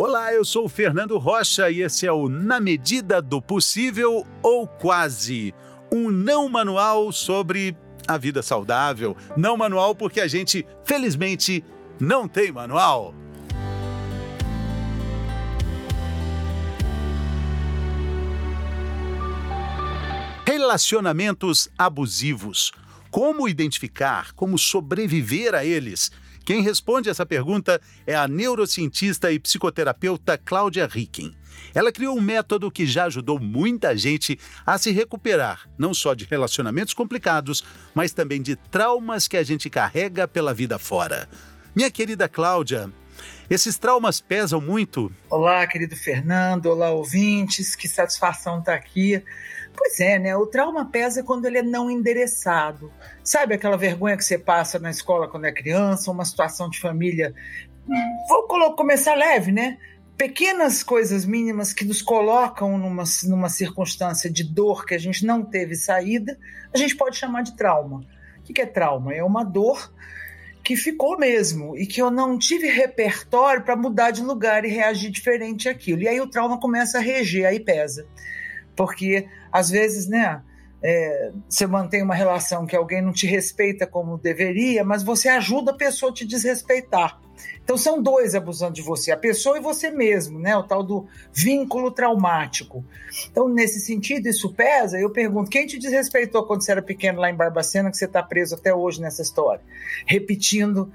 Olá, eu sou o Fernando Rocha e esse é o Na Medida do Possível ou Quase, um não manual sobre a vida saudável. Não manual porque a gente, felizmente, não tem manual. Relacionamentos abusivos. Como identificar, como sobreviver a eles? Quem responde essa pergunta é a neurocientista e psicoterapeuta Cláudia Ricken. Ela criou um método que já ajudou muita gente a se recuperar, não só de relacionamentos complicados, mas também de traumas que a gente carrega pela vida fora. Minha querida Cláudia, esses traumas pesam muito? Olá, querido Fernando, olá, ouvintes, que satisfação estar tá aqui. Pois é, né? O trauma pesa quando ele é não endereçado. Sabe aquela vergonha que você passa na escola quando é criança, uma situação de família. Vou começar leve, né? Pequenas coisas mínimas que nos colocam numa, numa circunstância de dor que a gente não teve saída, a gente pode chamar de trauma. O que é trauma? É uma dor que ficou mesmo e que eu não tive repertório para mudar de lugar e reagir diferente àquilo. E aí o trauma começa a reger, aí pesa porque às vezes, né, é, você mantém uma relação que alguém não te respeita como deveria, mas você ajuda a pessoa a te desrespeitar. Então são dois abusando de você, a pessoa e você mesmo, né? O tal do vínculo traumático. Então, nesse sentido, isso pesa. Eu pergunto: quem te desrespeitou quando você era pequeno lá em Barbacena, que você está preso até hoje nessa história? Repetindo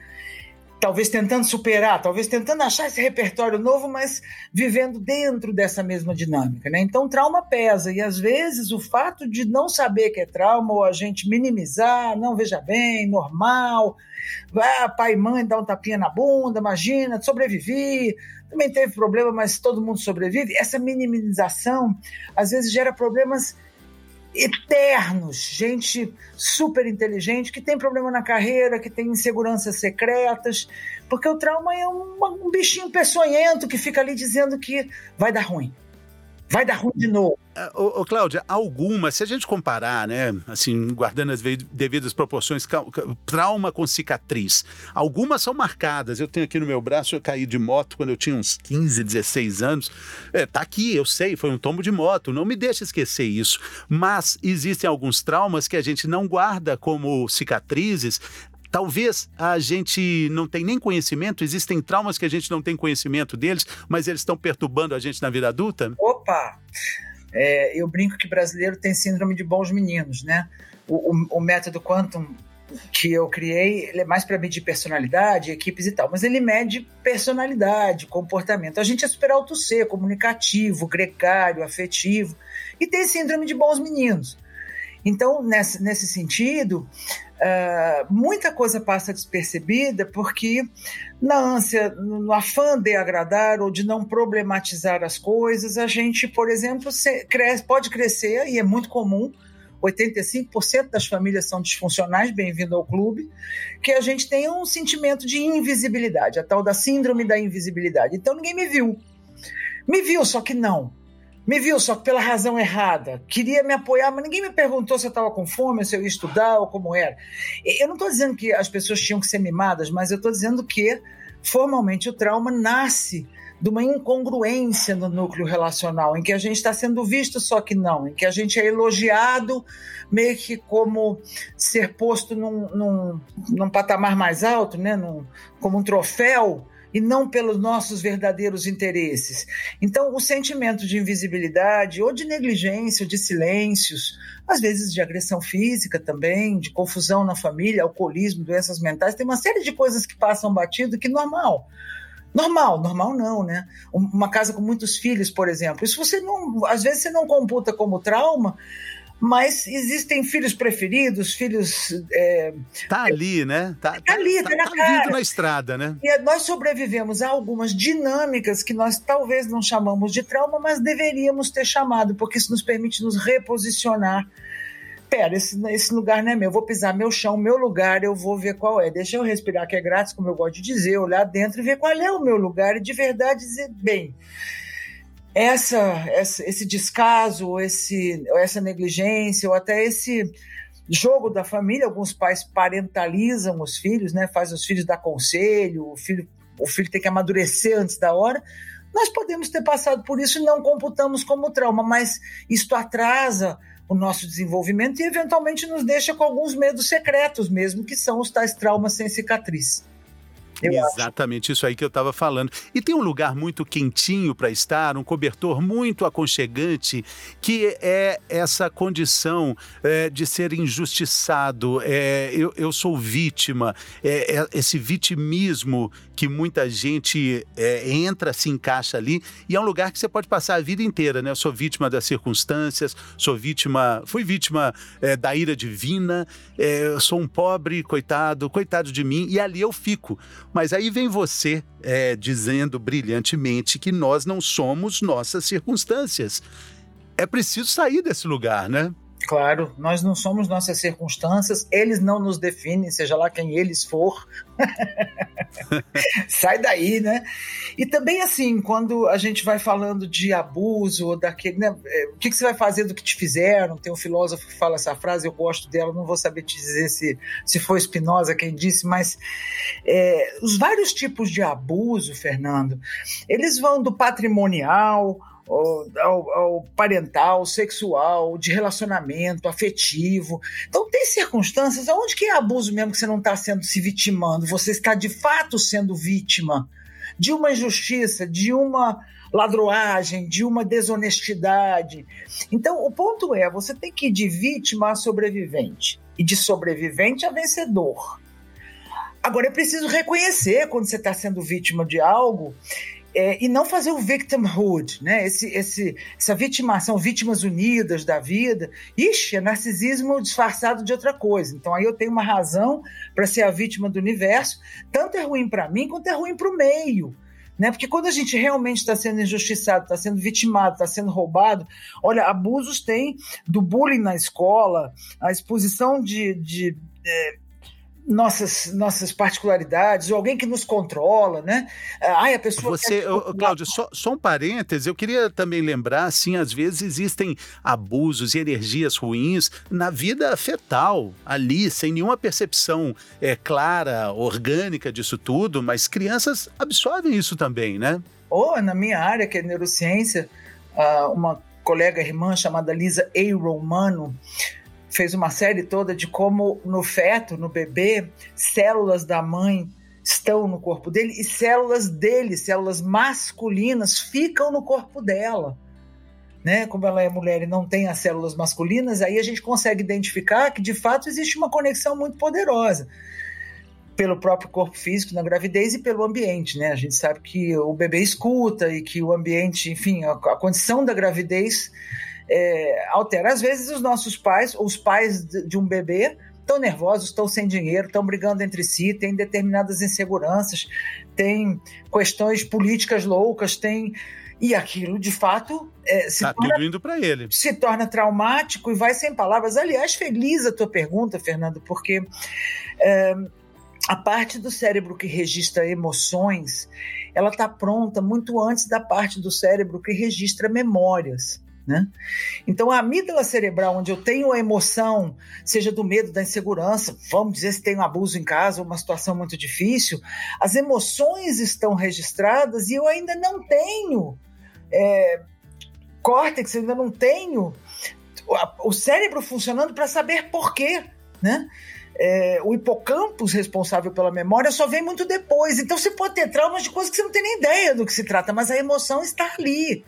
talvez tentando superar, talvez tentando achar esse repertório novo, mas vivendo dentro dessa mesma dinâmica. Né? Então, trauma pesa, e às vezes o fato de não saber que é trauma, ou a gente minimizar, não veja bem, normal, vai, pai e mãe dá um tapinha na bunda, imagina, sobrevivi, também teve problema, mas todo mundo sobrevive. Essa minimização às vezes gera problemas eternos, gente super inteligente que tem problema na carreira, que tem inseguranças secretas, porque o trauma é um, um bichinho peçonhento que fica ali dizendo que vai dar ruim. Vai dar ruim de novo. Ô, ô, Cláudia, algumas, se a gente comparar, né, assim, guardando as devidas proporções, trauma com cicatriz, algumas são marcadas. Eu tenho aqui no meu braço, eu caí de moto quando eu tinha uns 15, 16 anos. É, tá aqui, eu sei, foi um tombo de moto, não me deixa esquecer isso. Mas existem alguns traumas que a gente não guarda como cicatrizes, Talvez a gente não tenha nem conhecimento, existem traumas que a gente não tem conhecimento deles, mas eles estão perturbando a gente na vida adulta? Opa! É, eu brinco que brasileiro tem síndrome de bons meninos, né? O, o, o método Quantum que eu criei, ele é mais para medir personalidade, equipes e tal, mas ele mede personalidade, comportamento. A gente é super alto ser, comunicativo, gregário, afetivo, e tem síndrome de bons meninos. Então, nesse, nesse sentido, uh, muita coisa passa despercebida porque, na ânsia, no afã de agradar ou de não problematizar as coisas, a gente, por exemplo, se, cresce, pode crescer, e é muito comum, 85% das famílias são disfuncionais, bem-vindo ao clube, que a gente tem um sentimento de invisibilidade, a tal da síndrome da invisibilidade. Então ninguém me viu. Me viu, só que não. Me viu, só pela razão errada. Queria me apoiar, mas ninguém me perguntou se eu estava com fome, se eu ia estudar ou como era. Eu não estou dizendo que as pessoas tinham que ser mimadas, mas eu estou dizendo que, formalmente, o trauma nasce de uma incongruência no núcleo relacional, em que a gente está sendo visto, só que não, em que a gente é elogiado meio que como ser posto num, num, num patamar mais alto, né? Num, como um troféu e não pelos nossos verdadeiros interesses. Então, o sentimento de invisibilidade ou de negligência, ou de silêncios, às vezes de agressão física também, de confusão na família, alcoolismo, doenças mentais, tem uma série de coisas que passam batido que normal. Normal, normal não, né? Uma casa com muitos filhos, por exemplo. Isso você não, às vezes você não computa como trauma, mas existem filhos preferidos, filhos. É, tá ali, né? Tá, tá ali, tá, tá na tá cara. na estrada, né? E nós sobrevivemos a algumas dinâmicas que nós talvez não chamamos de trauma, mas deveríamos ter chamado, porque isso nos permite nos reposicionar. Pera, esse, esse lugar não é meu, eu vou pisar meu chão, meu lugar, eu vou ver qual é. Deixa eu respirar, que é grátis, como eu gosto de dizer, olhar dentro e ver qual é o meu lugar e de verdade dizer, bem, essa, essa, esse descaso, esse, essa negligência, ou até esse jogo da família, alguns pais parentalizam os filhos, né? Faz os filhos dar conselho, o filho, o filho tem que amadurecer antes da hora. nós podemos ter passado por isso e não computamos como trauma, mas isto atrasa o nosso desenvolvimento e eventualmente nos deixa com alguns medos secretos mesmo, que são os tais traumas sem cicatriz. Eu Exatamente acho. isso aí que eu estava falando. E tem um lugar muito quentinho para estar, um cobertor muito aconchegante, que é essa condição é, de ser injustiçado. É, eu, eu sou vítima, é, é esse vitimismo que muita gente é, entra, se encaixa ali, e é um lugar que você pode passar a vida inteira, né? Eu sou vítima das circunstâncias, sou vítima, fui vítima é, da ira divina, sou um pobre, coitado, coitado de mim, e ali eu fico. Mas aí vem você é, dizendo brilhantemente que nós não somos nossas circunstâncias. É preciso sair desse lugar, né? Claro, nós não somos nossas circunstâncias, eles não nos definem, seja lá quem eles for. Sai daí, né? E também, assim, quando a gente vai falando de abuso, ou daquele. Né, é, o que, que, você vai fazer do que te fizeram? Tem um filósofo que fala essa frase, eu gosto dela, não vou saber te dizer se, se foi Spinoza quem disse, mas é, os vários tipos de abuso, Fernando, eles vão do patrimonial ao, ao, parental, sexual, de relacionamento, afetivo. Então tem circunstâncias onde que é abuso mesmo que você não está sendo se vitimando, você está de fato sendo vítima de uma injustiça, de uma ladroagem, de uma desonestidade. Então o ponto é, você tem que ir de vítima a sobrevivente e de sobrevivente a vencedor. Agora é preciso reconhecer quando você está sendo vítima de algo é, e não fazer o victimhood, né? Esse, esse, essa vitimação, vítimas unidas da vida. Ixi, é narcisismo disfarçado de outra coisa. Então aí eu tenho uma razão para ser a vítima do universo. Tanto é ruim para mim quanto é ruim para o meio. Né? Porque quando a gente realmente está sendo injustiçado, está sendo vitimado, está sendo roubado, olha, abusos tem do bullying na escola, a exposição de, de é, nossas, nossas particularidades, ou alguém que nos controla, né? Ai, a pessoa. Você. Cláudio, só, só um parêntese, eu queria também lembrar, assim, às vezes existem abusos e energias ruins na vida fetal, ali, sem nenhuma percepção é, clara, orgânica disso tudo, mas crianças absorvem isso também, né? Ou na minha área, que é neurociência, ah, uma colega irmã chamada Lisa A. Romano, fez uma série toda de como no feto, no bebê, células da mãe estão no corpo dele e células dele, células masculinas, ficam no corpo dela. Né? Como ela é mulher e não tem as células masculinas, aí a gente consegue identificar que de fato existe uma conexão muito poderosa pelo próprio corpo físico na gravidez e pelo ambiente, né? A gente sabe que o bebê escuta e que o ambiente, enfim, a, a condição da gravidez é, altera. Às vezes os nossos pais, os pais de um bebê, estão nervosos, estão sem dinheiro, estão brigando entre si, têm determinadas inseguranças, têm questões políticas loucas, tem e aquilo de fato é, se, tá torna, tudo indo ele. se torna traumático e vai sem palavras. Aliás, feliz a tua pergunta, Fernando, porque é, a parte do cérebro que registra emoções, ela está pronta muito antes da parte do cérebro que registra memórias. Né? Então, a amígdala cerebral, onde eu tenho a emoção, seja do medo, da insegurança, vamos dizer se tem um abuso em casa, uma situação muito difícil, as emoções estão registradas e eu ainda não tenho é, córtex, ainda não tenho o cérebro funcionando para saber por quê. Né? É, o hipocampus responsável pela memória só vem muito depois. Então você pode ter traumas de coisas que você não tem nem ideia do que se trata, mas a emoção está ali.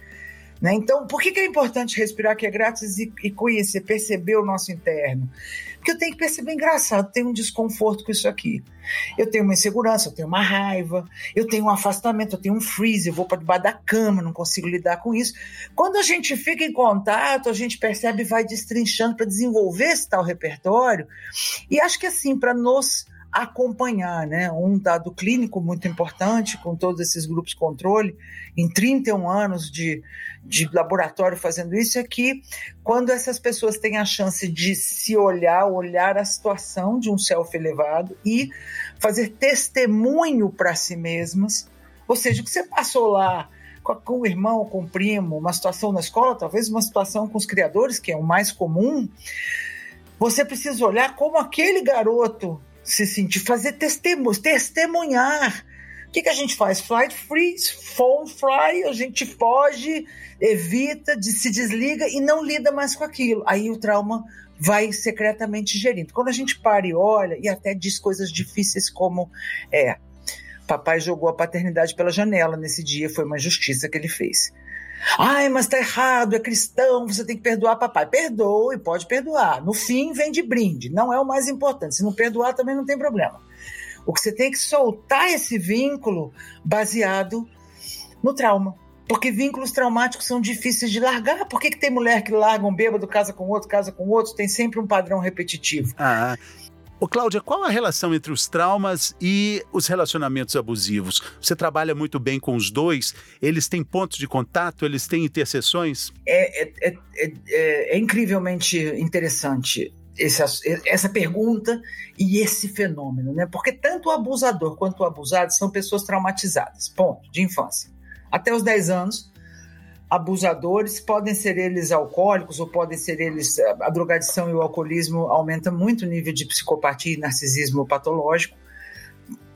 Né? Então, por que, que é importante respirar que é grátis e, e conhecer, perceber o nosso interno? Porque eu tenho que perceber, engraçado, tem um desconforto com isso aqui. Eu tenho uma insegurança, eu tenho uma raiva, eu tenho um afastamento, eu tenho um freeze, eu vou para debaixo da cama, não consigo lidar com isso. Quando a gente fica em contato, a gente percebe e vai destrinchando para desenvolver esse tal repertório. E acho que assim, para nos acompanhar, né? Um dado clínico muito importante com todos esses grupos controle, em 31 anos de, de laboratório fazendo isso, é que quando essas pessoas têm a chance de se olhar, olhar a situação de um self elevado e fazer testemunho para si mesmas, ou seja, o que você passou lá com o irmão, com o primo, uma situação na escola, talvez uma situação com os criadores, que é o mais comum, você precisa olhar como aquele garoto se sentir, fazer testemunhos, testemunhar que, que a gente faz? Flight freeze, phone fly, a gente foge, evita, se desliga e não lida mais com aquilo. Aí o trauma vai secretamente gerindo. Quando a gente para e olha, e até diz coisas difíceis como é, papai jogou a paternidade pela janela nesse dia, foi uma injustiça que ele fez. Ai, mas tá errado, é cristão, você tem que perdoar papai. Perdoe, pode perdoar. No fim, vem de brinde, não é o mais importante. Se não perdoar, também não tem problema. O que você tem que soltar esse vínculo baseado no trauma. Porque vínculos traumáticos são difíceis de largar. Por que, que tem mulher que larga um bêbado, casa com outro, casa com outro? Tem sempre um padrão repetitivo. Ah. Ô, Cláudia, qual a relação entre os traumas e os relacionamentos abusivos? Você trabalha muito bem com os dois? Eles têm pontos de contato? Eles têm interseções? É, é, é, é, é incrivelmente interessante esse, essa pergunta e esse fenômeno, né? Porque tanto o abusador quanto o abusado são pessoas traumatizadas, ponto, de infância. Até os 10 anos, abusadores podem ser eles alcoólicos ou podem ser eles. A drogadição e o alcoolismo aumenta muito o nível de psicopatia e narcisismo patológico.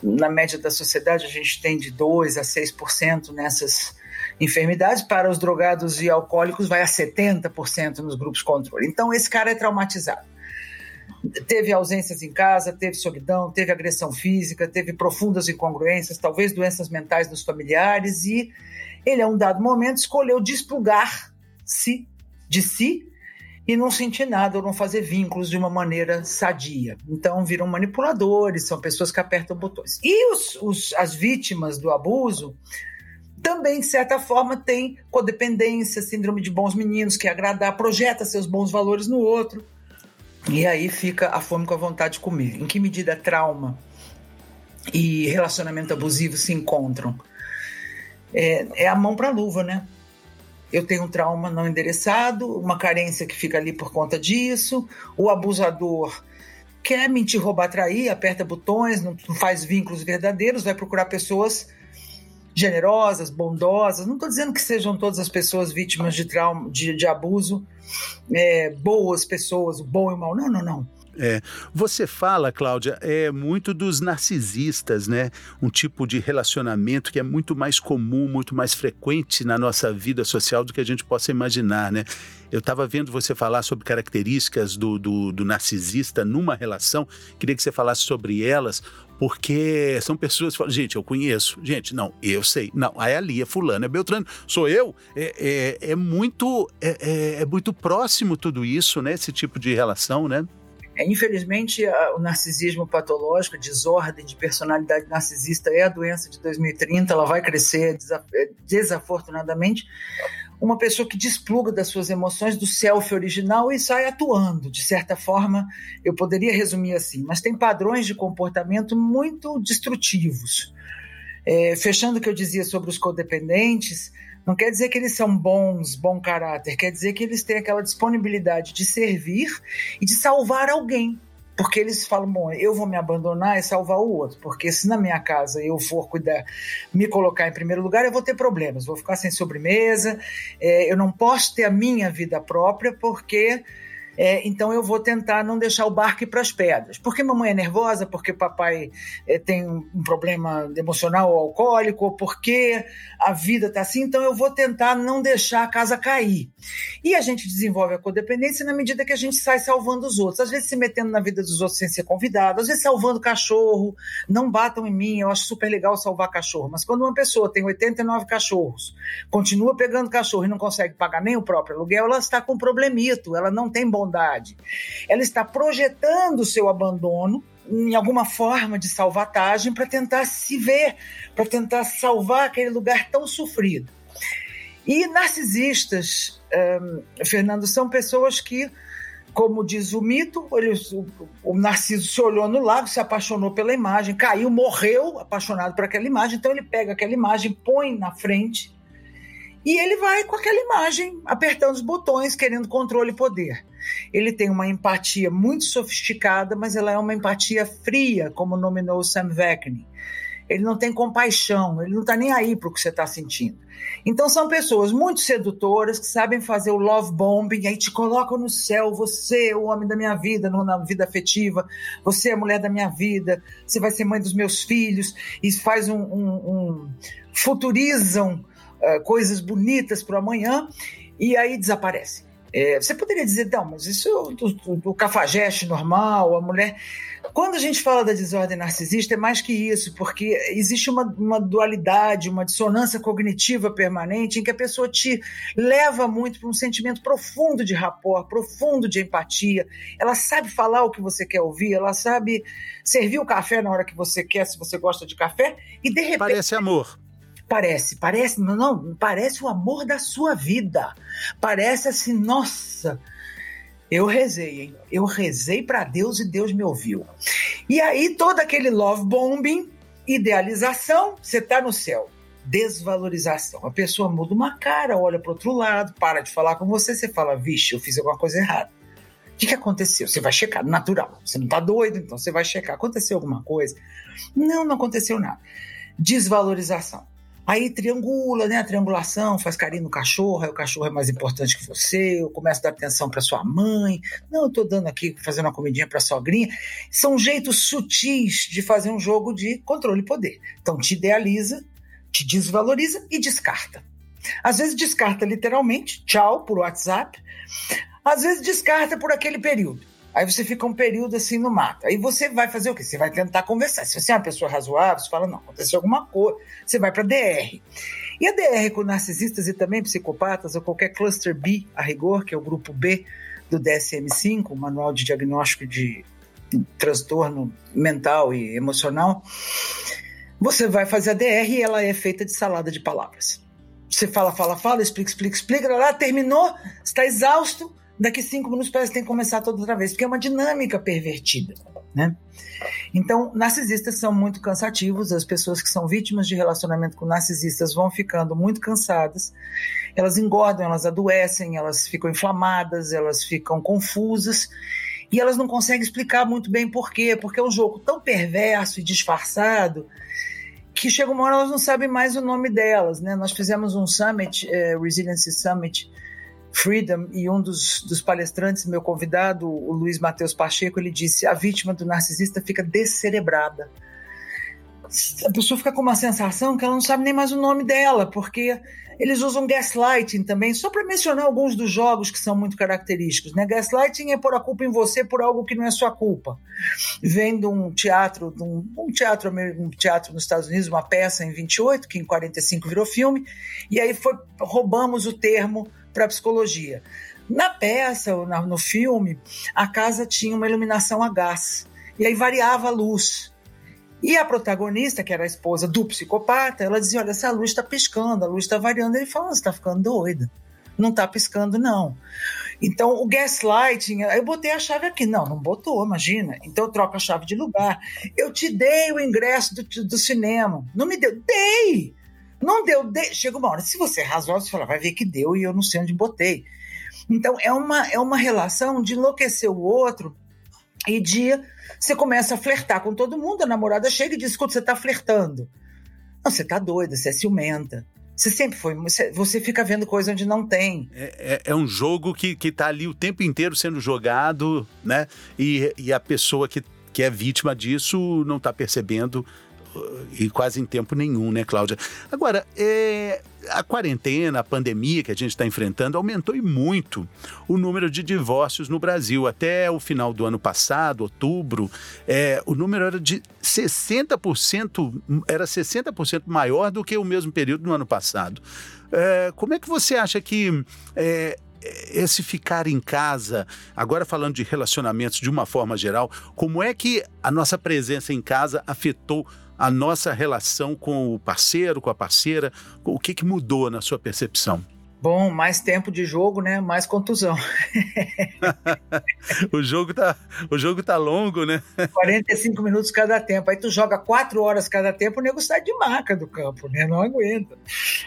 Na média da sociedade, a gente tem de 2 a 6% nessas enfermidades. Para os drogados e alcoólicos, vai a 70% nos grupos controle. Então, esse cara é traumatizado teve ausências em casa, teve solidão, teve agressão física, teve profundas incongruências, talvez doenças mentais dos familiares, e ele, a um dado momento, escolheu desplugar-se de si e não sentir nada ou não fazer vínculos de uma maneira sadia. Então viram manipuladores, são pessoas que apertam botões. E os, os, as vítimas do abuso também, de certa forma, têm codependência, síndrome de bons meninos, que agradar, projeta seus bons valores no outro. E aí fica a fome com a vontade de comer. Em que medida trauma e relacionamento abusivo se encontram? É, é a mão para a luva, né? Eu tenho um trauma não endereçado, uma carência que fica ali por conta disso, o abusador quer mentir, roubar, trair, aperta botões, não faz vínculos verdadeiros, vai procurar pessoas generosas, bondosas. Não estou dizendo que sejam todas as pessoas vítimas de trauma, de, de abuso, é, boas pessoas, o bom e o mal. Não, não, não. É, você fala, Cláudia, é muito dos narcisistas, né? Um tipo de relacionamento que é muito mais comum, muito mais frequente na nossa vida social do que a gente possa imaginar, né? Eu estava vendo você falar sobre características do, do, do, narcisista numa relação. Queria que você falasse sobre elas, porque são pessoas que falam, gente, eu conheço. Gente, não, eu sei. Não, aí ali é fulano, é Beltrano. Sou eu. É, é, é muito, é, é, é muito próximo tudo isso, né? Esse tipo de relação, né? É, infelizmente, o narcisismo patológico, a desordem de personalidade narcisista é a doença de 2030, ela vai crescer é, desafortunadamente. Uma pessoa que despluga das suas emoções, do self original e sai atuando. De certa forma, eu poderia resumir assim, mas tem padrões de comportamento muito destrutivos. É, fechando o que eu dizia sobre os codependentes, não quer dizer que eles são bons, bom caráter, quer dizer que eles têm aquela disponibilidade de servir e de salvar alguém. Porque eles falam, bom, eu vou me abandonar e salvar o outro. Porque se na minha casa eu for cuidar, me colocar em primeiro lugar, eu vou ter problemas. Vou ficar sem sobremesa, é, eu não posso ter a minha vida própria, porque é, então eu vou tentar não deixar o barco ir para as pedras. Porque mamãe é nervosa, porque papai é, tem um problema emocional ou alcoólico, ou porque a vida está assim, então eu vou tentar não deixar a casa cair. E a gente desenvolve a codependência na medida que a gente sai salvando os outros. Às vezes se metendo na vida dos outros sem ser convidado, às vezes salvando cachorro. Não batam em mim, eu acho super legal salvar cachorro. Mas quando uma pessoa tem 89 cachorros, continua pegando cachorro e não consegue pagar nem o próprio aluguel, ela está com um problemito, ela não tem bom Ela está projetando o seu abandono em alguma forma de salvatagem para tentar se ver, para tentar salvar aquele lugar tão sofrido. E narcisistas, um, Fernando, são pessoas que, como diz o mito, ele, o, o Narciso se olhou no lago, se apaixonou pela imagem, caiu, morreu apaixonado por aquela imagem, então ele pega aquela imagem, põe na frente e ele vai com aquela imagem, apertando os botões, querendo controle e poder. Ele tem uma empatia muito sofisticada, mas ela é uma empatia fria, como nominou Sam Vaknin. ele não tem compaixão, ele não está nem aí para o que você está sentindo. Então são pessoas muito sedutoras que sabem fazer o love bombing, aí te colocam no céu, você é o homem da minha vida, na vida afetiva, você é a mulher da minha vida, você vai ser mãe dos meus filhos, e faz um, um, um futurizam uh, coisas bonitas para o amanhã, e aí desaparece. É, você poderia dizer, não, mas isso é o, cafajeste normal, a mulher. Quando a gente fala da desordem narcisista, é mais que isso, porque existe uma, uma dualidade, uma dissonância cognitiva permanente em que a pessoa te leva muito para um sentimento profundo de rapport, profundo de empatia. Ela sabe falar o que você quer ouvir, ela sabe servir o café na hora que você quer, se você gosta de café, e de repente. Parece amor. Parece, parece, não, não, parece o amor da sua vida. Parece assim, nossa, eu rezei, hein? Eu rezei para Deus e Deus me ouviu. E aí todo aquele love bombing, idealização, você tá no céu. Desvalorização. A pessoa muda uma cara, olha para outro lado, para de falar com você, você fala, vixe, eu fiz alguma coisa errada. O que, que aconteceu? Você vai checar, natural. Você não tá doido, então você vai checar. Aconteceu alguma coisa? Não, não aconteceu nada. Desvalorização. Aí triangula, né? A triangulação, faz carinho no cachorro, aí o cachorro é mais importante que você, eu começo a dar atenção para sua mãe. Não, eu tô dando aqui, fazendo uma comidinha para sogrinha. São jeitos sutis de fazer um jogo de controle e poder. Então te idealiza, te desvaloriza e descarta. Às vezes descarta literalmente, tchau por WhatsApp. Às vezes descarta por aquele período. Aí você fica um período assim no mato. Aí você vai fazer o quê? Você vai tentar conversar. Se você é uma pessoa razoável, você fala, não, aconteceu alguma coisa. Você vai para DR. E a DR com narcisistas e também psicopatas, ou qualquer cluster B, a rigor, que é o grupo B do DSM-5, o Manual de Diagnóstico de Transtorno Mental e Emocional, você vai fazer a DR e ela é feita de salada de palavras. Você fala, fala, fala, explica, explica, explica, lá, terminou, está exausto, daqui cinco minutos parece que tem que começar toda outra vez, porque é uma dinâmica pervertida, né? Então, narcisistas são muito cansativos, as pessoas que são vítimas de relacionamento com narcisistas vão ficando muito cansadas, elas engordam, elas adoecem, elas ficam inflamadas, elas ficam confusas, e elas não conseguem explicar muito bem por quê, porque é um jogo tão perverso e disfarçado que chega uma hora elas não sabem mais o nome delas, né? Nós fizemos um summit, eh, Resiliency Summit, Freedom e um dos, dos palestrantes, meu convidado, o Luiz Matheus Pacheco, ele disse: a vítima do narcisista fica descerebrada. A pessoa fica com uma sensação que ela não sabe nem mais o nome dela, porque eles usam gaslighting também, só para mencionar alguns dos jogos que são muito característicos. Né? Gaslighting é pôr a culpa em você por algo que não é sua culpa. Vem de um teatro, um, um, teatro, um teatro nos Estados Unidos, uma peça em 28, que em 45 virou filme, e aí foi, roubamos o termo para psicologia. Na peça, ou no filme, a casa tinha uma iluminação a gás. E aí variava a luz. E a protagonista, que era a esposa do psicopata, ela dizia: Olha, essa luz está piscando, a luz está variando. Ele falou: Você está ficando doida. Não está piscando, não. Então, o gaslighting, eu botei a chave aqui. Não, não botou, imagina. Então, eu troco a chave de lugar. Eu te dei o ingresso do, do cinema. Não me deu. Dei! Não deu, de... chega uma hora, se você é razoável, você fala, vai ver que deu e eu não sei onde botei. Então é uma, é uma relação de enlouquecer o outro e de você começa a flertar com todo mundo, a namorada chega e diz: escuta, você está flertando. Não, você está doida, você é ciumenta. Você sempre foi. Você, fica vendo coisa onde não tem. É, é, é um jogo que, que tá ali o tempo inteiro sendo jogado, né? E, e a pessoa que, que é vítima disso não está percebendo e quase em tempo nenhum, né, Cláudia? Agora, é, a quarentena, a pandemia que a gente está enfrentando aumentou e muito o número de divórcios no Brasil. Até o final do ano passado, outubro, é, o número era de 60%, era 60% maior do que o mesmo período do ano passado. É, como é que você acha que é, esse ficar em casa, agora falando de relacionamentos de uma forma geral, como é que a nossa presença em casa afetou a nossa relação com o parceiro, com a parceira? O que, que mudou na sua percepção? Bom, mais tempo de jogo, né? Mais contusão. o jogo tá, o jogo tá longo, né? 45 minutos cada tempo. Aí tu joga 4 horas cada tempo, o nego sai de maca do campo, né? Não aguenta.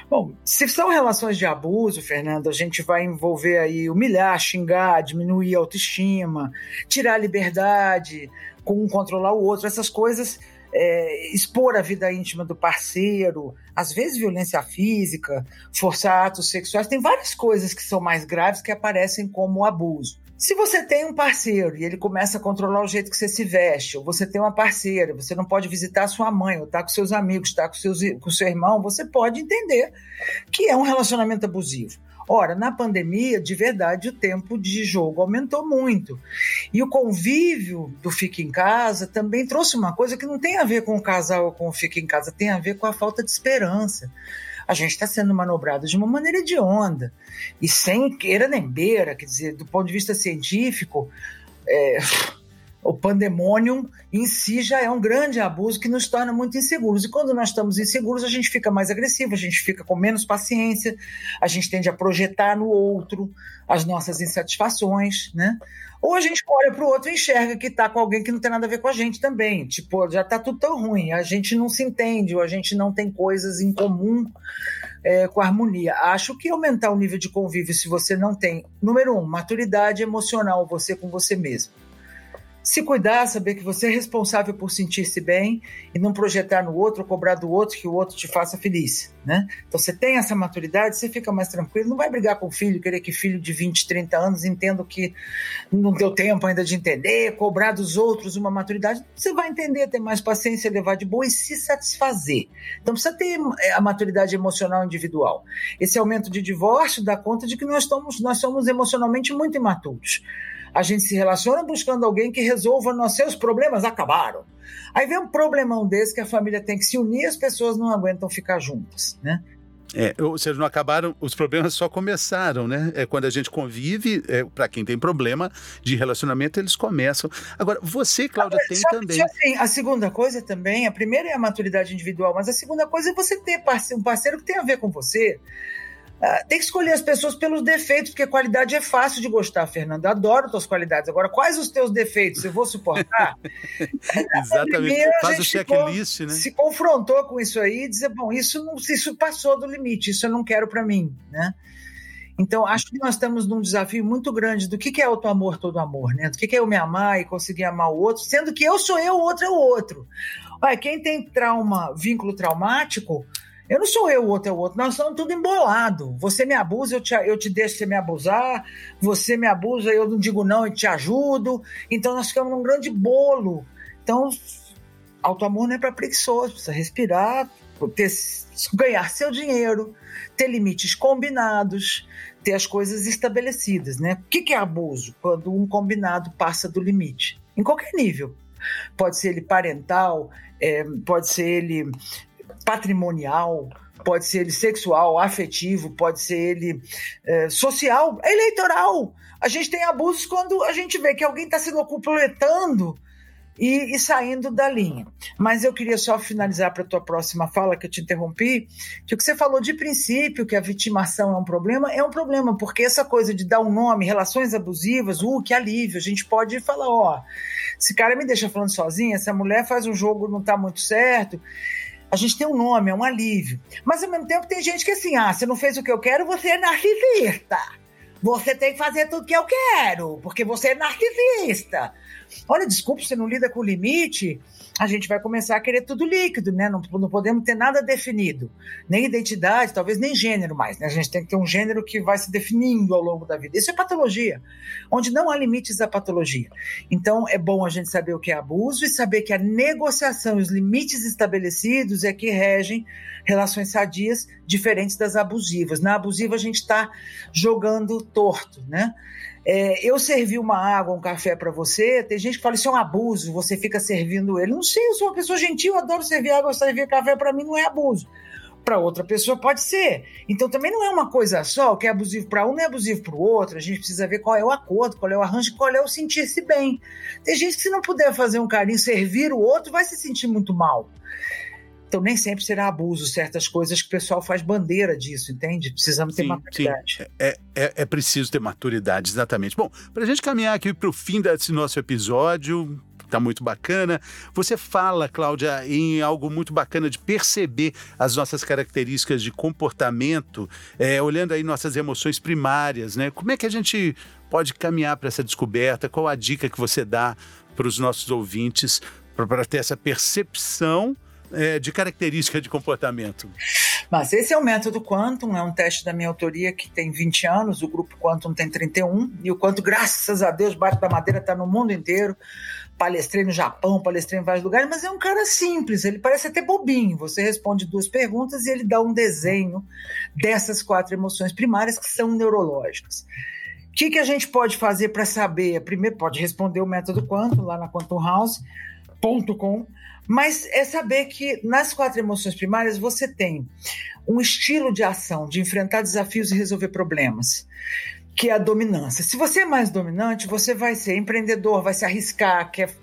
Bom, se são relações de abuso, Fernando, a gente vai envolver aí humilhar, xingar, diminuir a autoestima, tirar a liberdade, com um controlar o outro, essas coisas é, expor a vida íntima do parceiro, às vezes violência física, forçar atos sexuais, tem várias coisas que são mais graves que aparecem como abuso. Se você tem um parceiro e ele começa a controlar o jeito que você se veste, ou você tem uma parceira, você não pode visitar sua mãe, ou tá com seus amigos, tá com, seus, com seu irmão, você pode entender que é um relacionamento abusivo. Ora, na pandemia, de verdade, o tempo de jogo aumentou muito. E o convívio do Fica em Casa também trouxe uma coisa que não tem a ver com o casal ou com o Fica em Casa, tem a ver com a falta de esperança a gente está sendo manobrado de uma maneira de onda e sem queira nem beira, quer dizer, do ponto de vista científico, é, o pandemônio em si já é um grande abuso que nos torna muito inseguros. E quando nós estamos inseguros, a gente fica mais agressivo, a gente fica com menos paciência, a gente tende a projetar no outro as nossas insatisfações, né? Ou a gente olha para o outro e enxerga que está com alguém que não tem nada a ver com a gente também. Tipo, já está tudo tão ruim, a gente não se entende, ou a gente não tem coisas em comum é, com a harmonia. Acho que aumentar o nível de convívio, se você não tem, número um, maturidade emocional, você com você mesmo se cuidar, saber que você é responsável por sentir-se bem e não projetar no outro, cobrar do outro que o outro te faça feliz, né? Então você tem essa maturidade, você fica mais tranquilo, não vai brigar com o filho, querer que filho de 20, 30 anos entenda que não deu tempo ainda de entender, cobrar dos outros uma maturidade, você vai entender, ter mais paciência, levar de boa e se satisfazer. Então precisa ter é, a maturidade emocional individual. Esse aumento de divórcio dá conta de que nós somos, nós somos emocionalmente muito imaturos a gente se relaciona buscando alguém que resolva nossos seus problemas acabaram. Aí vem um problemão desse que a família tem que se unir, as pessoas não aguentam ficar juntas, né? É, ou seja, não acabaram, os problemas só começaram, né? É quando a gente convive, é, para quem tem problema de relacionamento, eles começam. Agora, você, Cláudia, tem também. Assim, a segunda coisa também, a primeira é a maturidade individual, mas a segunda coisa é você ter um parceiro que tem a ver com você. Ah, tem que escolher as pessoas pelos defeitos, porque qualidade é fácil de gostar, Fernando. Adoro tuas qualidades. Agora, quais os teus defeitos? Eu vou suportar? Exatamente. Faz o checklist, né? Se confrontou com isso aí e dizer, bom, isso, não, isso passou do limite, isso eu não quero para mim, né? Então, acho que nós estamos num desafio muito grande do que, que é auto-amor, todo amor, né? Do que, que é eu me amar e conseguir amar o outro, sendo que eu sou eu, o outro é o outro. Olha, quem tem trauma, vínculo traumático, eu não sou eu, o outro é o outro. Nós estamos tudo embolado. Você me abusa, eu te, eu te deixo você me abusar. Você me abusa, eu não digo não e te ajudo. Então nós ficamos num grande bolo. Então, auto-amor não é para preguiçoso. Precisa respirar, ter, ganhar seu dinheiro, ter limites combinados, ter as coisas estabelecidas. Né? O que, é abuso? Quando um combinado passa do limite. Em qualquer nível. Pode ser ele parental, é, pode ser ele patrimonial, pode ser ele sexual, afetivo, pode ser ele é, social, eleitoral. A gente tem abusos quando a gente vê que alguém está se completando e, e, saindo da linha. Mas eu queria só finalizar para a tua próxima fala, que eu te interrompi, que o que você falou de princípio, que a vitimação é um problema, é um problema, porque essa coisa de dar um nome, relações abusivas, uh, que alívio, a gente pode falar, ó, esse cara me deixa falando sozinho, essa mulher faz um jogo, não está muito certo, a gente tem um nome, é um alívio. Mas ao mesmo tempo tem gente que é assim, ah, você não fez o que eu quero, você é narcisista. Você tem que fazer tudo que eu quero, porque você é narcisista. Olha, desculpa, você não lida com o limite, a gente vai começar a querer tudo líquido, né? Não, não podemos ter nada definido, nem identidade, talvez nem gênero mais, né? A gente tem que ter um gênero que vai se definindo ao longo da vida. Isso é patologia, onde não há limites à patologia. Então, é bom a gente saber o que é abuso e saber que a negociação e os limites estabelecidos é que regem relações sadias diferentes das abusivas. Na abusiva, a gente está jogando torto, né? É, eu servi uma água, um café para você, tem gente que fala isso é um abuso, você fica servindo ele. Não sei, eu sou uma pessoa gentil, adoro servir água, servir café, para mim não é abuso. Para outra pessoa pode ser. Então também não é uma coisa só, o que é abusivo para um não é abusivo para o outro. A gente precisa ver qual é o acordo, qual é o arranjo, qual é o sentir-se bem. Tem gente que se não puder fazer um carinho, servir o outro, vai se sentir muito mal. Então, nem sempre será abuso certas coisas que o pessoal faz bandeira disso, entende? Precisamos ter sim, maturidade. Sim. É, é, é preciso ter maturidade, exatamente. Bom, para a gente caminhar aqui para o fim desse nosso episódio, tá muito bacana. Você fala, Cláudia, em algo muito bacana de perceber as nossas características de comportamento, é, olhando aí nossas emoções primárias, né? Como é que a gente pode caminhar para essa descoberta? Qual a dica que você dá para os nossos ouvintes para ter essa percepção é, de característica de comportamento? Mas esse é o método Quantum, é um teste da minha autoria que tem 20 anos, o grupo Quantum tem 31, e o Quantum, graças a Deus, bate da madeira, está no mundo inteiro. Palestrei no Japão, palestrei em vários lugares, mas é um cara simples, ele parece até bobinho. Você responde duas perguntas e ele dá um desenho dessas quatro emoções primárias que são neurológicas. O que, que a gente pode fazer para saber? Primeiro, pode responder o método Quantum lá na quantumhouse.com mas é saber que nas quatro emoções primárias você tem um estilo de ação, de enfrentar desafios e resolver problemas, que é a dominância. Se você é mais dominante, você vai ser empreendedor, vai se arriscar, quer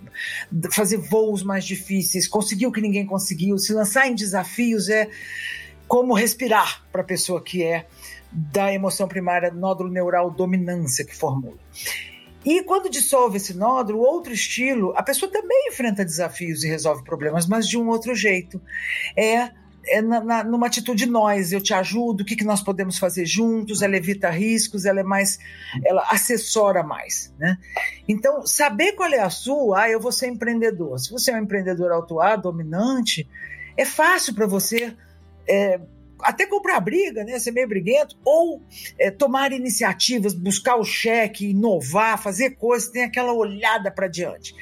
fazer voos mais difíceis, conseguir o que ninguém conseguiu, se lançar em desafios é como respirar para a pessoa que é da emoção primária, nódulo neural dominância que formula. E quando dissolve esse nódulo, outro estilo, a pessoa também enfrenta desafios e resolve problemas, mas de um outro jeito. É é na, na, numa atitude nós, eu te ajudo, o que, que nós podemos fazer juntos, ela evita riscos, ela é mais, ela assessora mais, né? Então, saber qual é a sua, ah, eu vou ser empreendedor. Se você é um empreendedor autuado, dominante, é fácil para você é, até comprar briga, né, ser meio briguento, ou é, tomar iniciativas, buscar o cheque, inovar, fazer coisas, tem aquela olhada para diante.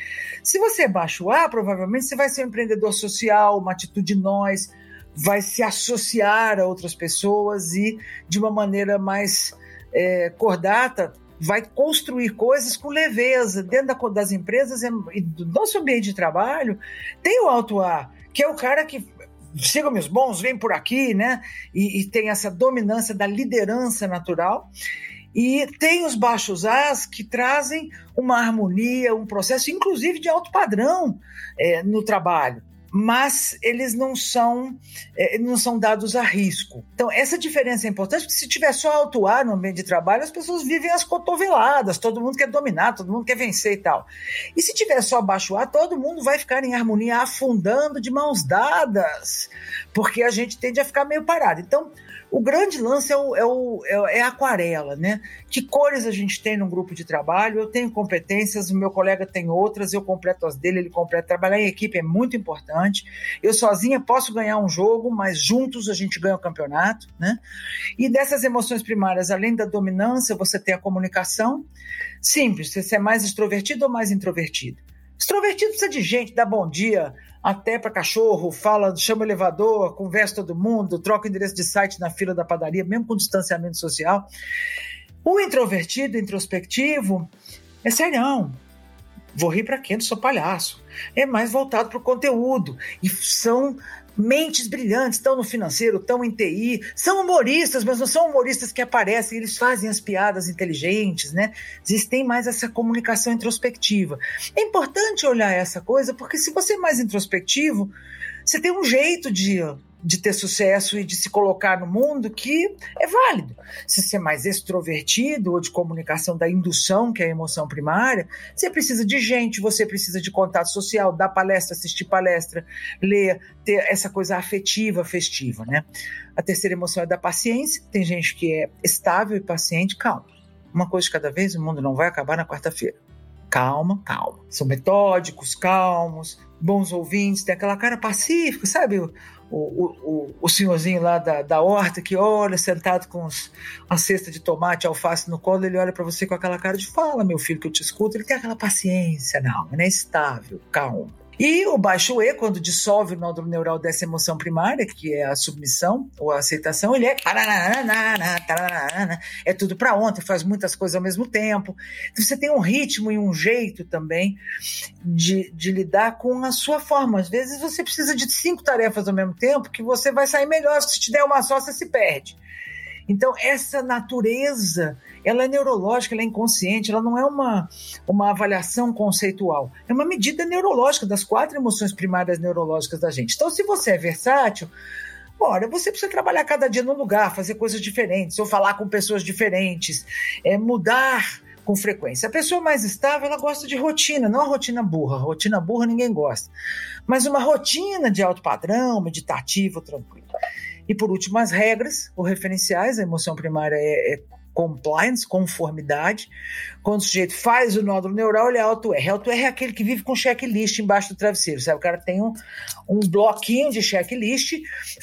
Se você é baixo A, provavelmente você vai ser um empreendedor social, uma atitude nós, vai se associar a outras pessoas e, de uma maneira mais é, cordata, vai construir coisas com leveza. Dentro da, das empresas e do nosso ambiente de trabalho, tem o alto A, que é o cara que sigam meus bons, vem por aqui, né? E, e, tem essa dominância da liderança natural. E tem os baixos As que trazem uma harmonia, um processo, inclusive de alto padrão é, no trabalho mas eles não são, é, não são dados a risco. Então, essa diferença é importante, porque se tiver só alto ar no ambiente de trabalho, as pessoas vivem as cotoveladas, todo mundo quer dominar, todo mundo quer vencer e tal. E se tiver só baixo ar, todo mundo vai ficar em harmonia, afundando de mãos dadas, porque a gente tende a ficar meio parado. Então, o grande lance é, o, é, o, é, a aquarela, né? Que cores a gente tem num grupo de trabalho? Eu tenho competências, o meu colega tem outras, eu completo as dele, ele completa. Trabalhar em equipe é muito importante. Eu sozinha posso ganhar um jogo, mas juntos a gente ganha o campeonato, né? E dessas emoções primárias, além da dominância, você tem a comunicação. Simples, você é mais extrovertido ou mais introvertido? Extrovertido precisa de gente, dá bom dia, até para cachorro, fala, chama o elevador, conversa todo mundo, troca endereço de site na fila da padaria, mesmo com distanciamento social. O introvertido, introspectivo, é serião. Vou rir para quem? Eu sou palhaço. É mais voltado para o conteúdo. E são mentes brilhantes, estão no financeiro, estão em TI, são humoristas, mas não são humoristas que aparecem, eles fazem as piadas inteligentes, né? Eles têm mais essa comunicação introspectiva. É importante olhar essa coisa, porque se você é mais introspectivo, você tem um jeito de de ter sucesso e de se colocar no mundo que é válido. Se você é mais extrovertido ou de comunicação da indução, que é a emoção primária, você precisa de gente, você precisa de contato social, dar palestra, assistir palestra, ler, ter essa coisa afetiva, festiva, né? A terceira emoção é da paciência. Tem gente que é estável e paciente, calma. Uma coisa de cada vez, o mundo não vai acabar na quarta-feira. Calma, calma. São metódicos, calmos, bons ouvintes, tem aquela cara pacífica, sabe? O, o, o senhorzinho lá da, da horta que olha, sentado com os, uma cesta de tomate, alface no colo, ele olha para você com aquela cara de fala, meu filho, que eu te escuto. Ele tem aquela paciência, não, ele é estável, calmo. E o baixo E, quando dissolve o nódulo neural dessa emoção primária, que é a submissão ou a aceitação, ele é é tudo para ontem, faz muitas coisas ao mesmo tempo. Então você tem um ritmo e um jeito também de, de lidar com a sua forma. Às vezes você precisa de cinco tarefas ao mesmo tempo que você vai sair melhor. Se te der uma só, você se perde. Então, essa natureza, ela é neurológica, ela é inconsciente, ela não é uma, uma avaliação conceitual. É uma medida neurológica das quatro emoções primárias neurológicas da gente. Então, se você é versátil, Ora, você precisa trabalhar cada dia num lugar, fazer coisas diferentes, ou falar com pessoas diferentes, é, mudar com frequência. A pessoa mais estável, ela gosta de rotina, não a rotina burra. Rotina burra ninguém gosta. Mas uma rotina de alto padrão, meditativo, tranquilo. E por último, as regras ou referenciais. A emoção primária é, é compliance, conformidade. Quando o sujeito faz o nódulo neural, ele é auto-R. Auto-R é aquele que vive com checklist embaixo do travesseiro, sabe? O cara tem um, um bloquinho de checklist,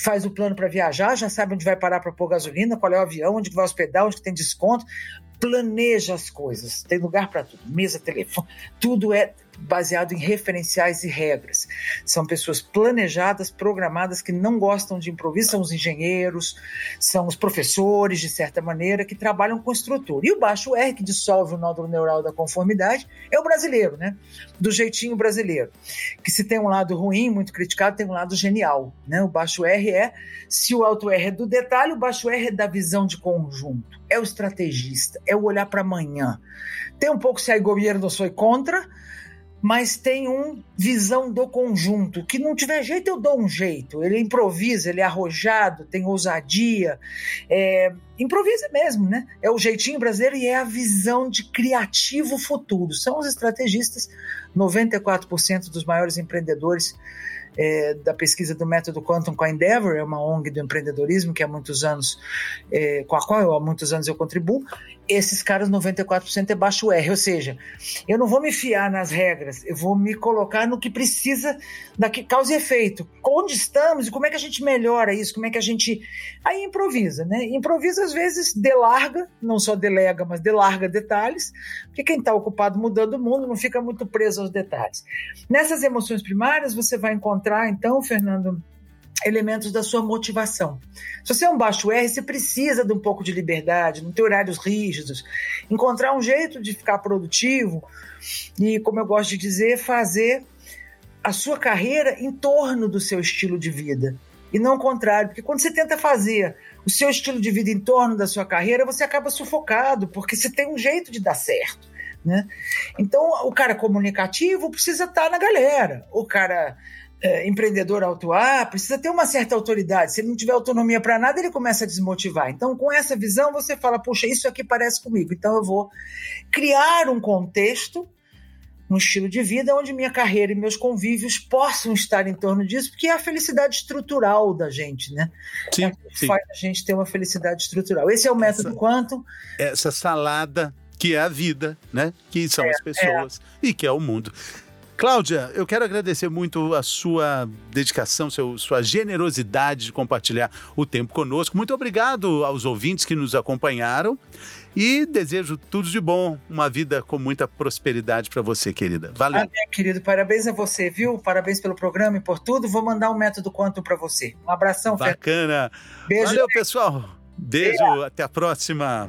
faz o plano para viajar, já sabe onde vai parar para pôr gasolina, qual é o avião, onde vai hospedar, onde tem desconto, planeja as coisas, tem lugar para tudo, mesa, telefone, tudo é baseado em referenciais e regras. São pessoas planejadas, programadas, que não gostam de improviso, são os engenheiros, são os professores, de certa maneira, que trabalham com estrutura. E o baixo R, que dissolve o nódulo neural da conformidade, é o brasileiro, né? Do jeitinho brasileiro. Que se tem um lado ruim, muito criticado, tem um lado genial. Né? O baixo R é, se o alto R é do detalhe, o baixo R é da visão de conjunto. É o estrategista, é o olhar para amanhã. Tem um pouco se a governo sou contra, mas tem um visão do conjunto. Que não tiver jeito, eu dou um jeito. Ele improvisa, ele é arrojado, tem ousadia. É, improvisa mesmo, né? É o jeitinho brasileiro e é a visão de criativo futuro. São os estrategistas, 94% dos maiores empreendedores é, da pesquisa do método Quantum com a Endeavor, é uma ONG do empreendedorismo que há muitos anos, é, com a qual eu, há muitos anos eu contribuo, esses caras 94% é baixo R, ou seja, eu não vou me fiar nas regras, eu vou me colocar no que precisa da que causa e efeito. Onde estamos e como é que a gente melhora isso, como é que a gente aí improvisa, né? Improvisa às vezes delarga, não só delega, mas delarga detalhes, porque quem está ocupado mudando o mundo não fica muito preso aos detalhes. Nessas emoções primárias você vai encontrar então, Fernando, elementos da sua motivação. Se você é um baixo R, você precisa de um pouco de liberdade, não ter horários rígidos, encontrar um jeito de ficar produtivo e, como eu gosto de dizer, fazer a sua carreira em torno do seu estilo de vida. E não o contrário, porque quando você tenta fazer o seu estilo de vida em torno da sua carreira, você acaba sufocado, porque você tem um jeito de dar certo. Né? Então, o cara comunicativo precisa estar na galera. O cara é, empreendedor autuar, precisa ter uma certa autoridade. Se ele não tiver autonomia para nada, ele começa a desmotivar. Então, com essa visão, você fala: puxa, isso aqui parece comigo. Então, eu vou criar um contexto, um estilo de vida onde minha carreira e meus convívios possam estar em torno disso, porque é a felicidade estrutural da gente, né? Sim, é sim. faz a gente ter uma felicidade estrutural. Esse é o método essa, Quantum. Essa salada que é a vida, né? Que são é, as pessoas é. e que é o mundo. Cláudia, eu quero agradecer muito a sua dedicação, seu, sua generosidade de compartilhar o tempo conosco. Muito obrigado aos ouvintes que nos acompanharam e desejo tudo de bom, uma vida com muita prosperidade para você, querida. Valeu. Amém, querido. Parabéns a você, viu? Parabéns pelo programa e por tudo. Vou mandar um método quanto para você. Um abração, Bacana. Beijo. Valeu, pessoal. Beijo, até a próxima.